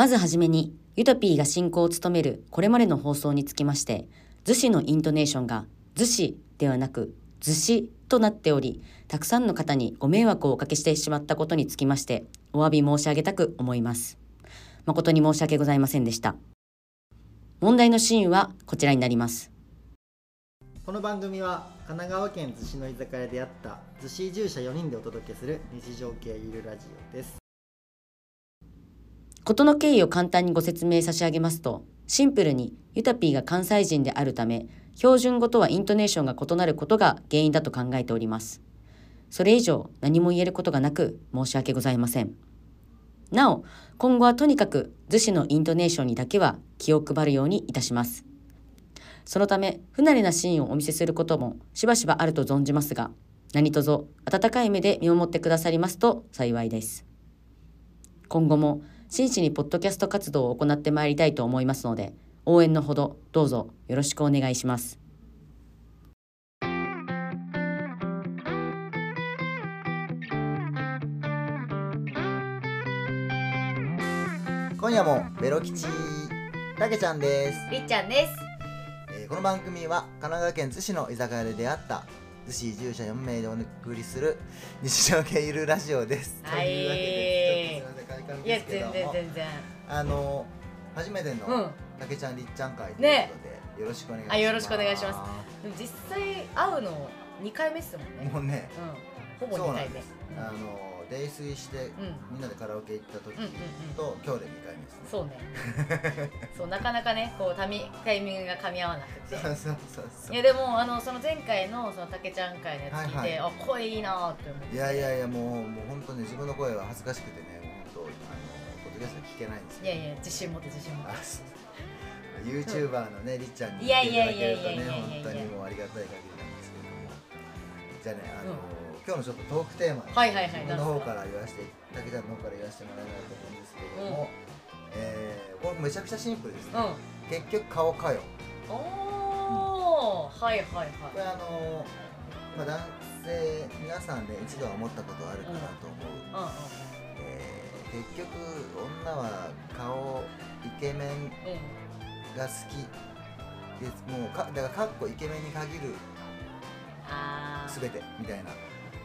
まずはじめに、ユトピーが進行を務めるこれまでの放送につきまして、逗子のイントネーションが逗子ではなく逗子となっており、たくさんの方にご迷惑をおかけしてしまったことにつきまして、お詫び申し上げたく思います。誠に申し訳ございませんでした。問題のシーンはこちらになります。この番組は神奈川県逗子の居酒屋であった逗子移住者4人でお届けする日常系ゆるラジオです事の経緯を簡単にご説明差し上げますと、シンプルにユタピーが関西人であるため、標準語とはイントネーションが異なることが原因だと考えております。それ以上何も言えることがなく申し訳ございません。なお、今後はとにかく逗子のイントネーションにだけは気を配るようにいたします。そのため、不慣れなシーンをお見せすることもしばしばあると存じますが、何卒温かい目で見守ってくださりますと幸いです。今後も真摯にポッドキャスト活動を行ってまいりたいと思いますので、応援のほどどうぞよろしくお願いします。今夜もベロ吉たけちゃんです、りっちゃんです。えーこの番組は神奈川県逗子の居酒屋で出会った逗子移住者4名でお送りする日常系ゆるラジオです、はいというわけでちょっとすいませんですけども全然全然。あの初めてうんの。たけちゃんりっちゃん会というねことで、よろしくお願いしますあよろしくお願いしまでも実際会うの二回目っすもんね。もうねうん。ほぼ二回目。あの泥酔してうん。みんなでカラオケ行った時と今日で2回目ですねそうね。そうなかなかねこうタミタイミングが噛み合わなくて。そうそうそうそういやでもあのその前回のそのたけちゃん会のやつ聞いて、はいはあ声いいなーって思って。いやいやいやもうもう本当ね自分の声は恥ずかしくてねドキャスト聞けないんですよいやいや自信持って自信持って。あ。そう。YouTuber のねりっちゃんにいやいやいただけるとねいや。いやい本当にもうありがたい限りなんですけども。じゃあねあの、今日のちょっとトークテーマはいはいはい。の方から言わせてたけちゃんの方から言わせてもらえないと思うんですけれども、えーこれめちゃくちゃシンプルですね、うん。結局顔かよ。おお、はいはいはい。これあのまあ男性皆さんで一度は思ったことあるかなと思う、うんうんえー結局女は顔イケメン。が好きですもうかだからかっこイケメンに限るああ。全てみたいな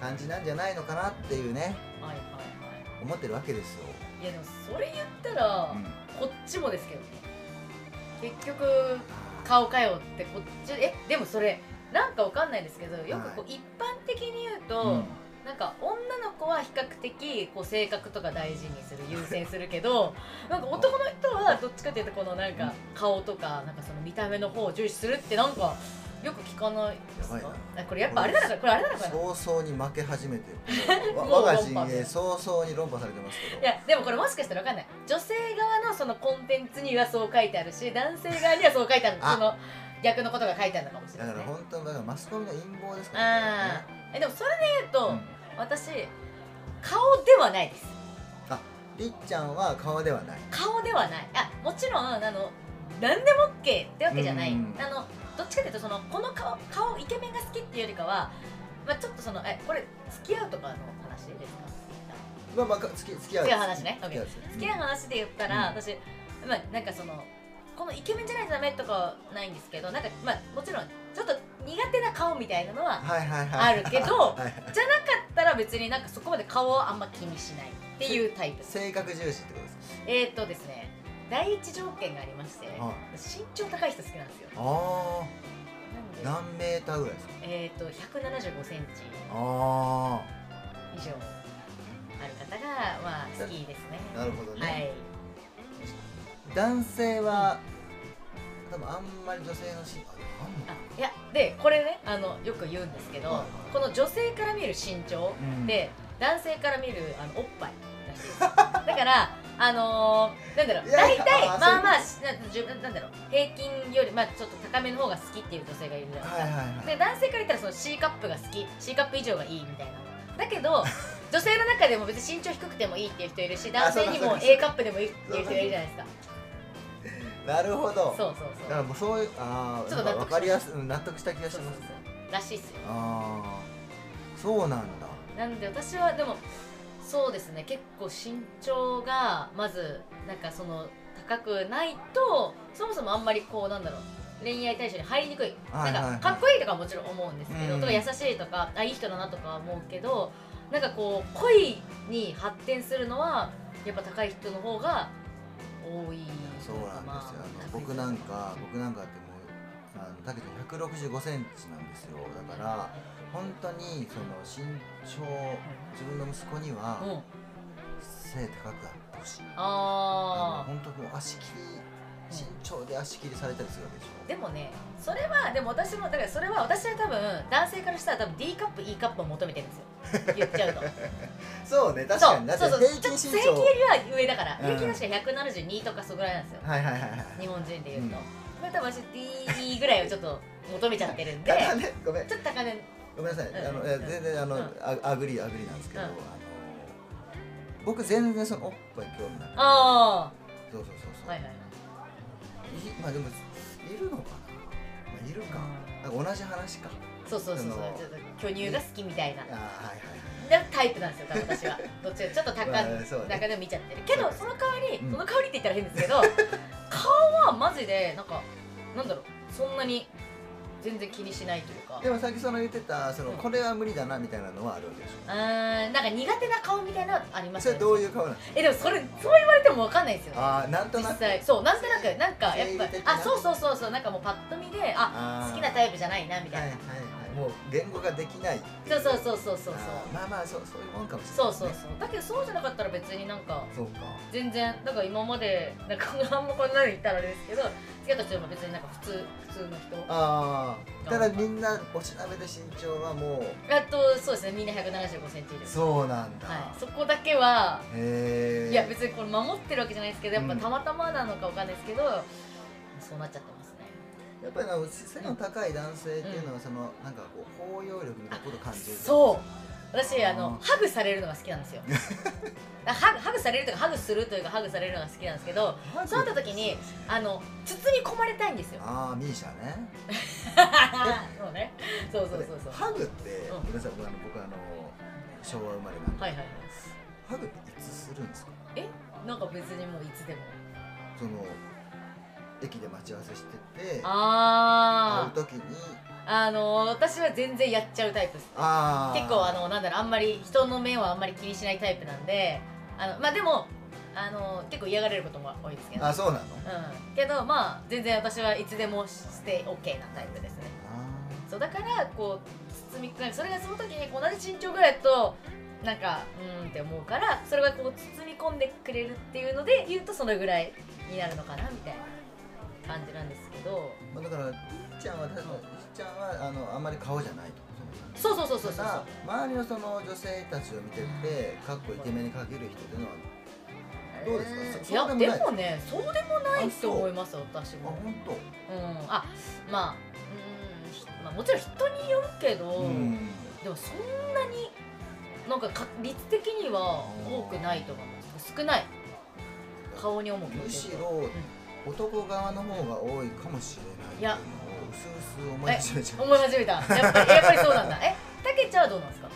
感じなんじゃないのかなっていうねはいはいはい。思ってるわけですよ、いやでもそれ言ったら、うんこっちもですけどね結局顔かよってこっちえでもそれなんかわかんないですけどよくこう一般的に言うと、うんなんか女の子は比較的こう性格とか大事にする優先するけど なんか男の人はどっちかっていうとこのなんか顔とかなんかその見た目の方を重視するってなんかよく聞かないですか？これやっぱあれなのかこれあれなのかな早々に負け始めてる。我が陣営早々に論破されてますけど。いやでもこれもしかしたらわかんない。女性側のそのコンテンツにはそう書いてあるし男性側にはそう書いてある。あ。その逆のことが書いてあるのかもしれだからない。ですね本当だからマスコミの陰謀ですかあらあえでもそれ私顔ではないです。りっちゃんは顔ではない。顔ではない。あもちろんあの何でも OK ってわけじゃない、うんあのどっちかというとそのこの顔顔イケメンが好きっていうよりかは、まあ、ちょっとそのえこれ付き合うとかの話ですか？まあまあ付き付き合う。話ね？付き合うです付き合う話で言ったら、うん。私まあなんかそのこのイケメンじゃないとダメとかはないんですけどなんかまあもちろんちょっと苦手な顔みたいなのはあるけどじゃなかったら別になんかそこまで顔はあんま気にしないっていうタイプ。性格重視ってことですか？えー、っとですね第一条件がありまして、は身長高い人好きなんですよ。ああ何メーターぐらいですか？えー、っと175センチ。あ以上ある方がまあ好きですね。あなるほどね、はい。男性は多分あんまり女性のしああいやでこれねあのよく言うんですけど、はいこの女性から見る身長うん。で、男性から見るあのおっぱいらしいです だからあのー、なんだろう大体あまあまあそななんだろう平均よりまあちょっと高めの方が好きっていう女性がいるじゃないですか、はいはいはい。で男性から言ったらその C カップが好き C カップ以上がいいみたいな。だけど 女性の中でも別に身長低くてもいいっていう人いるし男性にも A カップでもいいっていう人いるじゃないですかなるほど。そうそうそう。だからもうそういうああちょっと納得分かりやすいうん納得した気がします。らしいっすよ。ああそうなんだ。なんで私はでもそうですね。結構身長がまずなんかその高くないとそもそもあんまりこうなんだろう。恋愛対象に入りにくい,、なんかかっこいいとかはもちろん思うんですけど、うん。とか優しいとかあいい人だなとかは思うけどなんかこう恋に発展するのはやっぱ高い人の方が多いそうなんですよ、あの僕なんか僕なんかってもうあのだけど165センチなんですよ。だから本当にその身長自分の息子にはうん背高くあってほしい。ああの本当もう足切り身長で足切りされたりするわけでしょ。ーでもねそれはでも私もだからそれは私は多分男性からしたら多分 D カップ E カップを求めてるんですよ。言っちゃうと そうね確かにだってそうそう。平均身ちょっと平均よ長りは上だから、うん。平均確か172とかそぐらいなんですよ。はいはいはい。はい日本人で言うと、うん。これ多分私 D ぐらいをちょっと求めちゃってるんで。ただねごめん。ちょっと高め。ごめんなさい、うん。あのいや全然あの、うん。あ agree agree なんですけど、うん。あの僕全然そのおっぱい興味ないあそうそうそうそう、あはいはいはい。いまあでもいるのかな、まあ、いるか、同じ話か。そうそうそうそう。あのちょっと巨乳が好きみたいな。あーはいはいでタイプなんですよ多分私は。どっちかちょっと高まあそうね。中でも見ちゃってる。けどその代わり、うん。その代わりって言ったら変ですけど 顔はマジでなんかなんだろうそんなに全然気にしないというか。でもさっきその言ってたその、うん。これは無理だなみたいなのはあるわけでしうーんなんか苦手な顔みたいなのはありますそれどういう顔なんですかえでもそれそう言われてもわかんないですよね。ああなんと実なく。際。そうなんとなくなんかやっぱあそうそうそうそうなんかもうパッと見であ好きなタイプじゃないなみたいな、はいはいはいもう言語ができないそうそうそうそうそうそう。まあまあそうそういうもんかもしれない、そうそうそうだけどそうじゃなかったら別になんかそうか。全然だから今までなんかあんまこんなの言ったらあれですけど付き合った人も別になんか普通普通の人。ああただみんなおしなべで身長はもうあとそうですねみんな1 7 5センチですそうなんだ、はい、そこだけはへえいや別にこれ守ってるわけじゃないですけどやっぱうんたまたまなのかわかんないですけど、そうなっちゃってますねやっぱりな背の高い男性っていうのはその、なんかこう包容力みたいなことを感じるそう。私あのハグされるのが好きなんですよ。あハグハグされるというかハグするというかハグされるのが好きなんですけどそうなった時にあの包み込まれたいんですよ。ああミーシャね。そうね。そうそうそうそう。ハグって、うん。ごめんなさい僕あの僕あの昭和生まれなんで、はいはいはい。ハグっていつするんですか？え？なんか別にもういつでも。その駅で待ち合わせしてて会あう時にああの私は全然やっちゃうタイプです。ああ結構あのなんだろうあんまり人の目はあんまり気にしないタイプなんであのまあでもあの結構嫌がられることも多いですけど。あそうなの？うん、けどまあ全然私はいつでもして OK なタイプですね。あそうだからこう包み込みそれがその時に同じ身長ぐらいだとなんかうーんって思うからそれがこう包み込んでくれるっていうので言うとそのぐらいになるのかなみたいな感じなんですけどーまあだからりっちゃんは確かにりっちゃんはあのあんまり顔じゃないと。そうそうそうそうそう周りのその女性たちを見ててかっこイケメンにかける人っていうのはどうですか？いやそうでもねそうでもないと思います私あも本当。うん。あまあうんひまあもちろん人によるけど、うん。でもそんなになんかか率的には多くないと思います。少ない。顔に重くむしろ男側の方が多いかもしれないっていうのをうすうす思い始めちゃう。思い始めた。やっぱりやっぱりそうなんだ。えたけちゃんはどうなんですか？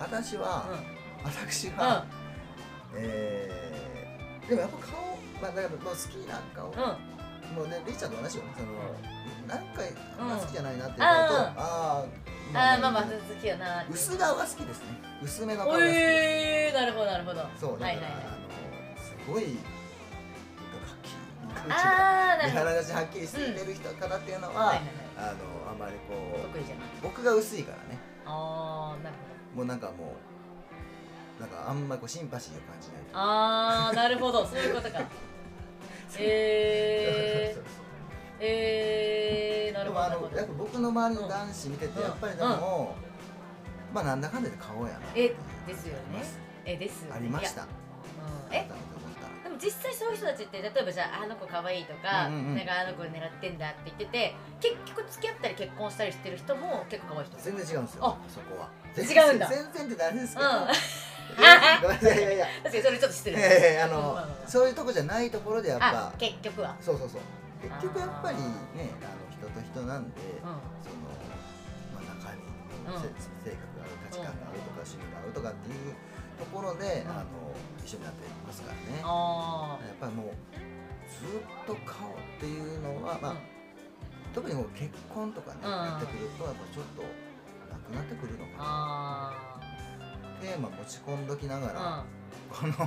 私は、私うん。は、えー、でもやっぱ顔まあだからもう好きな顔、うん。うんもうねリーちゃんと同じよその、何回あんま好きじゃないなっていうと、ーあーあーまあまあ好きよな。薄顔が好きですね。薄めの顔が好きえー、なるほどなるほど。そうだから、はいはいはい。あのすごいっきりあーなるほど。見鼻立ちはっきりしてる人方っていうのは、あのあんまりこう僕が薄いからね。あーなるほど。もうなんかもうなんかあんまりこうシンパシーを感じないあーなるほど。そういうことか。えー、えー、なでるほど。やっぱ僕の周りの男子見てて、うん。やっぱりでも、まあなんだかんだで顔やなえですよね。えですありました。え？実際そういう人たちって例えばじゃああの子可愛いとか、うんうんうん。なんかあの子狙ってんだって言ってて結局付き合ったり結婚したりしてる人も結構可愛い人。全然違うんですよあそこは。違うんだ。全然って何ですけど、うん。ごめんなさいいやいや。確かにそれちょっと失礼。ええあの、うそういうとこじゃないところでやっぱあ結局は。そうそうそう。結局やっぱりねあの人と人なんで、うその、まあ、中身うん。せ性格が合う価値観が合うとか趣味が合うとかっていうところで、あの一緒になっていますからね。あやっぱりもうずっと顔っていうのは、あ、まあ特にこう結婚とかね、うん。やってくるとやっぱちょっとなくなってくるのかな。あテーマ持ち込んどきながら、あこの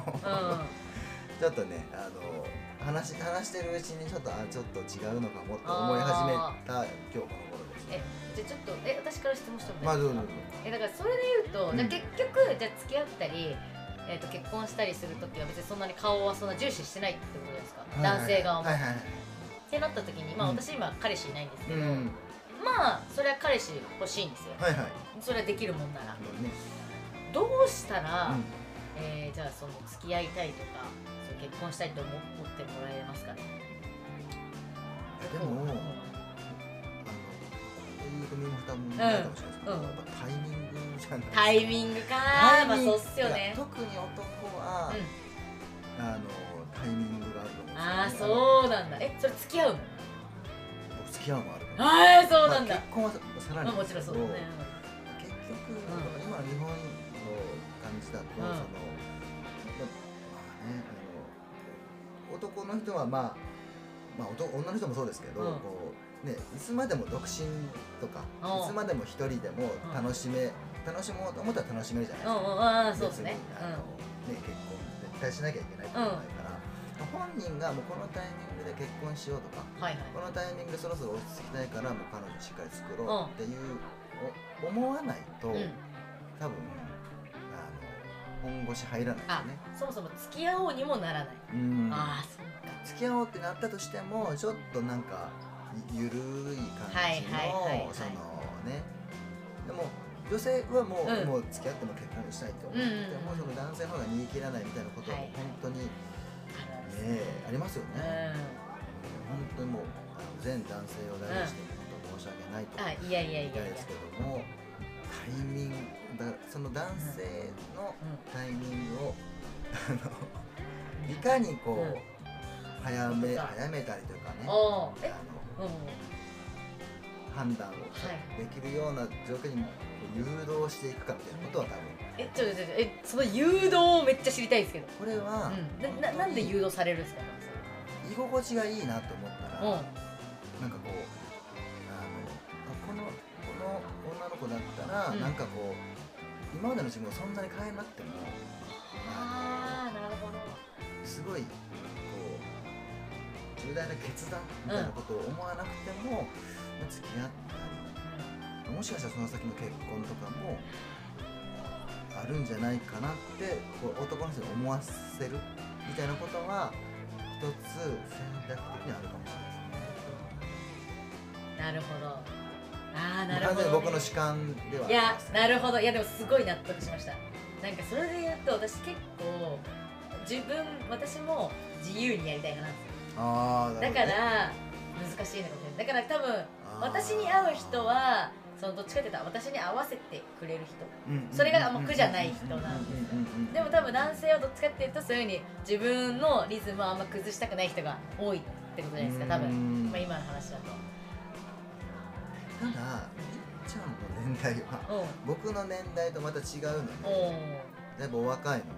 ちょっとねあの話話してるうちにちょっとあちょっと違うのかもって思い始めた今日この頃ですえじゃあちょっとえ私から質問してもいいまあですか？どうぞどうぞ。えだからそれで言うと、うん。じゃあ結局じゃあ付き合ったり、えー、と結婚したりする時は別にそんなに顔はそんな重視してないってことですか、男性側も、はいはいはい。ってなった時にまあうん。私今彼氏いないんですけど、うん。まあそれは彼氏欲しいんですよ。はいはい。それはできるもんなら。ね。どうしたら、うん。えーじゃあその付き合いたいとかそう結婚したいと思思ってもらえますかね？でも、あの、こういうも蓋もないかもしれないですけど、うんタイミングか。まあそうっすよね。特に男は、うん。あのタイミングがあると思うんですよ、ね、ああそうなんだ。えそれ付き合うの？僕付き合うもあるああそうなんだ、まあ結婚はささらにまあもちろんそうだね。結局、ん。今の日本の感じだと、ん。そのままあねあの男の人はまあまあ男女の人もそうですけど、うん。こうねいつまでも独身とか、うん。いつまでも一人でも楽しめ、楽しもうと思ったら楽しめるじゃないですか。うんうんああそうですね。あのね結婚絶対しなきゃいけないことないから、本人がもうこのタイミングで結婚しようとかうんはいはい。このタイミングでそろそろ落ち着きたいからもう彼女しっかり作ろうっていう、お思わないと、うん。多分あの本腰入らないあですそもそも付き合おうにもならない、ああそうか。付き合おうってなったとしてもちょっとなんかゆるい感じの、はいはい。そのね。でも女性はもう,、うん。もう付き合っても結婚したいと思ってても、その男性の方が煮え切らないみたいなことは本当に、ねありますよね。本当にもう全男性を大事にして本当申し訳ないと。言いたいですけどもタイミングだその男性のタイミングを、あのいかにこう、うん。早め早めたりというかねあのうん判断をできるような状況に誘導していくかみたいなことは多分。えちょちょちょえその誘導めっちゃ知りたいですけど、これは、うん、なななんで誘導されるんですか？居心地がいいなと思ったら、うん。なんかこうあのあこのこの女の子だったら、うん。なんかこう今までの自分をそんなに変えなくてもあああなるほど。のすごいこう重大な決断みたいなことを思わなくても、まあ付き合ったりもしかしたらその先の結婚とかもあるんじゃないかなってこう男の人に思わせるみたいなことは一つ選択的にあるかもしれないですね。なるほどああなる完ほど、ね、全に僕の主観ではい。やなるほど。いやでもすごい納得しました。なんかそれで言うと私結構自分私も自由にやりたいかなあーなだから難しいのかもしれない。だから多分私に会う人はそのどっちかっていうと私に合わせてくれる人。うんそれがあんま苦じゃない人なんですようんうんうんうんでも多分男性はどっちかっていうとそういうふうに自分のリズムをあんま崩したくない人が多いってことじゃないですか多分、まあ、今の話だとただりっちゃんの年代は僕の年代とまた違うのでだいぶお若いので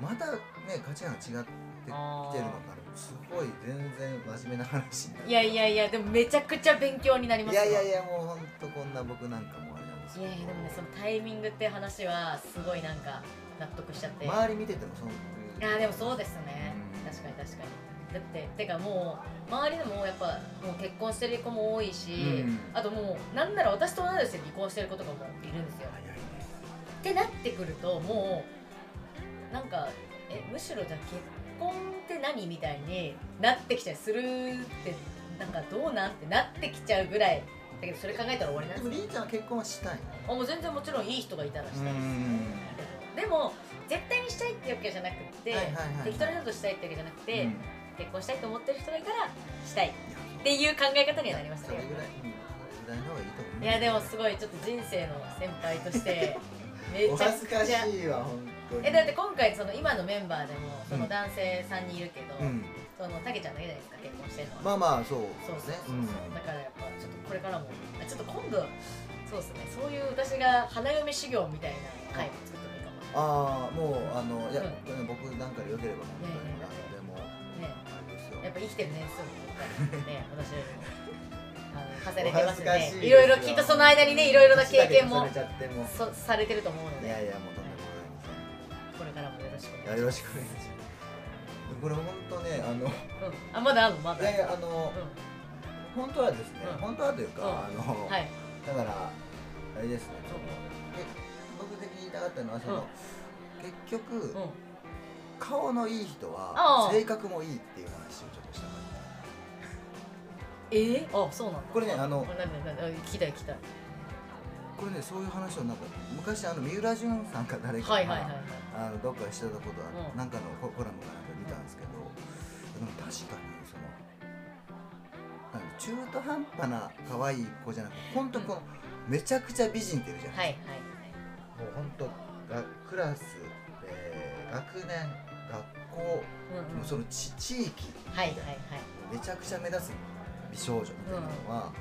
またね価値観が違ってきてるのかなすごい全然真面目な話になる。いやいやいやでもめちゃくちゃ勉強になりますいやいやいややもうほんとこんな僕なんかもあれなんですけど。いやいやでもねそのタイミングっていう話はすごいなんか納得しちゃって。周り見ててもそういやでもそうですね。うん。確かに確かに。だっててかもう周りでもやっぱもう結婚してる子も多いし、うん。あともうなんなら私と同い年で離婚してる子とかもいるんですよ。早いねってなってくるともうなんかえむしろじゃあ結婚って何みたいになってきたりするってなんかどうなんってなってきちゃうぐらいだけどそれ考えたら終わりなんですよ。でもりーちゃんは結婚はしたいあもう全然もちろんいい人がいたらしたいです。ん。でも絶対にしたいってわけじゃなくって、はいはいはいはい。適当な人としたいってわけじゃなくて、うん。結婚したいと思ってる人がいたらしたいっていう考え方にはなりましたね。い、やでもすごいちょっと人生の先輩として めおちゃ恥ずかしくちゃいわ本えだって今回その今のメンバーでもその男性3人いるけど、うん。そのたけちゃんだけじゃないですか結婚してるのは、まあまあそうそうそうねだからやっぱちょっとこれからもあちょっと今度そうですねそういう私が花嫁修行みたいな回も作ってもいいかも。ああもうあのいや、うん。僕なんかでよければ本当に何でもねやっぱ生きてる年数もね 私よりも重ねてますね。いろいろきっとその間にねいろいろな経験もされてると思うのいやでいやもうしくおせんいやよろしくお願いします。これ本当ねあのうん。あまだあんの？まだ。いやいやあの、う本当はですね、うん。本当はというか、うんあの、はい。だからあれですね、そのえ僕的に言いたかったのはその、結局、うん。顔のいい人は性格もいいっていう話をちょっとしたかっえ？ー、あそうなんだ。これねあの聞きたい聞きたい。たこれねそういう話をなんか昔あの三浦淳さんか誰かが、はいはいはいはいあのどっかでしてたことは、うん。なんかのココラムかなんかで見たんですけど、でも確かにその中途半端な可愛い子じゃなくて本当このめちゃくちゃ美人っているじゃないですかはいはい。もう本当がクラス、えー学年学校、うんうん。もうそのち地域はいはいはい。めちゃくちゃ目立つ美少女みたいなのは、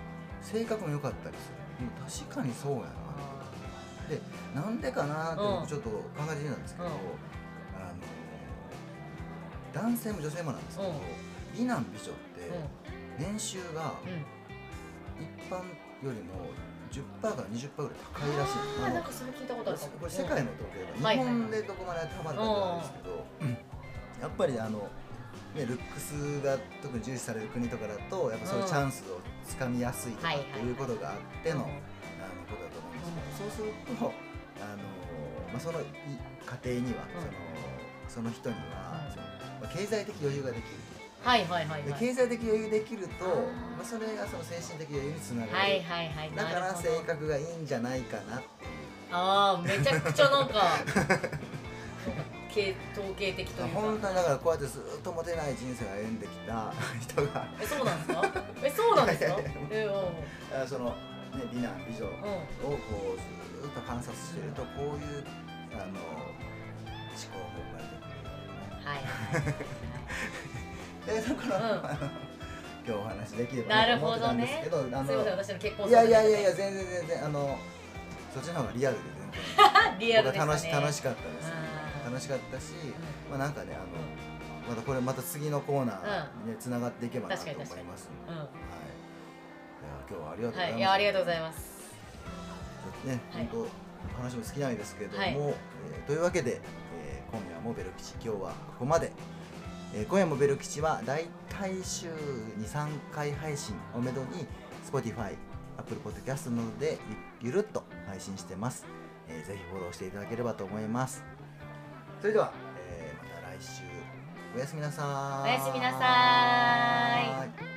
性格も良かったりする。確かにそうやなでなんでかなってうん。僕ちょっと考えてみたんですけど、うん。あの男性も女性もなんですけど、うん。美男美女ってう年収が一般よりも10%から20%ぐらい高いらしい。あなんかそれ聞いたことある。これ世界の統計うんが日本でどこまでたまるかってあるんですけど、やっぱりあの、ね、ルックスが特に重視される国とかだとやっぱそういうチャンスをつかみやすいとかはいっていうことがあっての,、そうするとあの、まあ、そのい家庭には、そのその人には、うん。そのまあ、経済的余裕ができる。はいはいはい。ではい経済的余裕できると、まあ、それがその精神的余裕につながる、はいはいはい。だから性格がいいんじゃないかなっていう。ああめちゃくちゃなんか 系統計的というか。本当にだからこうやってずっとモテない人生を歩んできた人が。えそうなんですか？えそうなんですか？えその、ね、美男美女をうんこうずっと観察してるとこういうあの思考が生まれてくるはいはい でだから、うん。あの今日お話できればなると思ってたんですほどね。あのすいません私の結婚いやいやいやいや全然全然あのそっちの方がリアルで全然。リアル僕ですね。は楽し楽しかったですあー楽しかったし、うまあなんかねあのまたこれまた次のコーナーにねつながっていけばなと思います。確かに確かに。はい。今日はありがとうございます。はいいやありがとうございますね、はい本当話も尽きないですけれども、はいえーというわけで、えー今夜もベル吉今日はここまで。えー今夜もベル吉はだいたい週2、3回配信をめどに Spotify、Apple Podcast などでゆゆるっと配信してます、えーぜひフォローしていただければと思います。それでは、えーまた来週おやすみなさーい。おやすみなさーい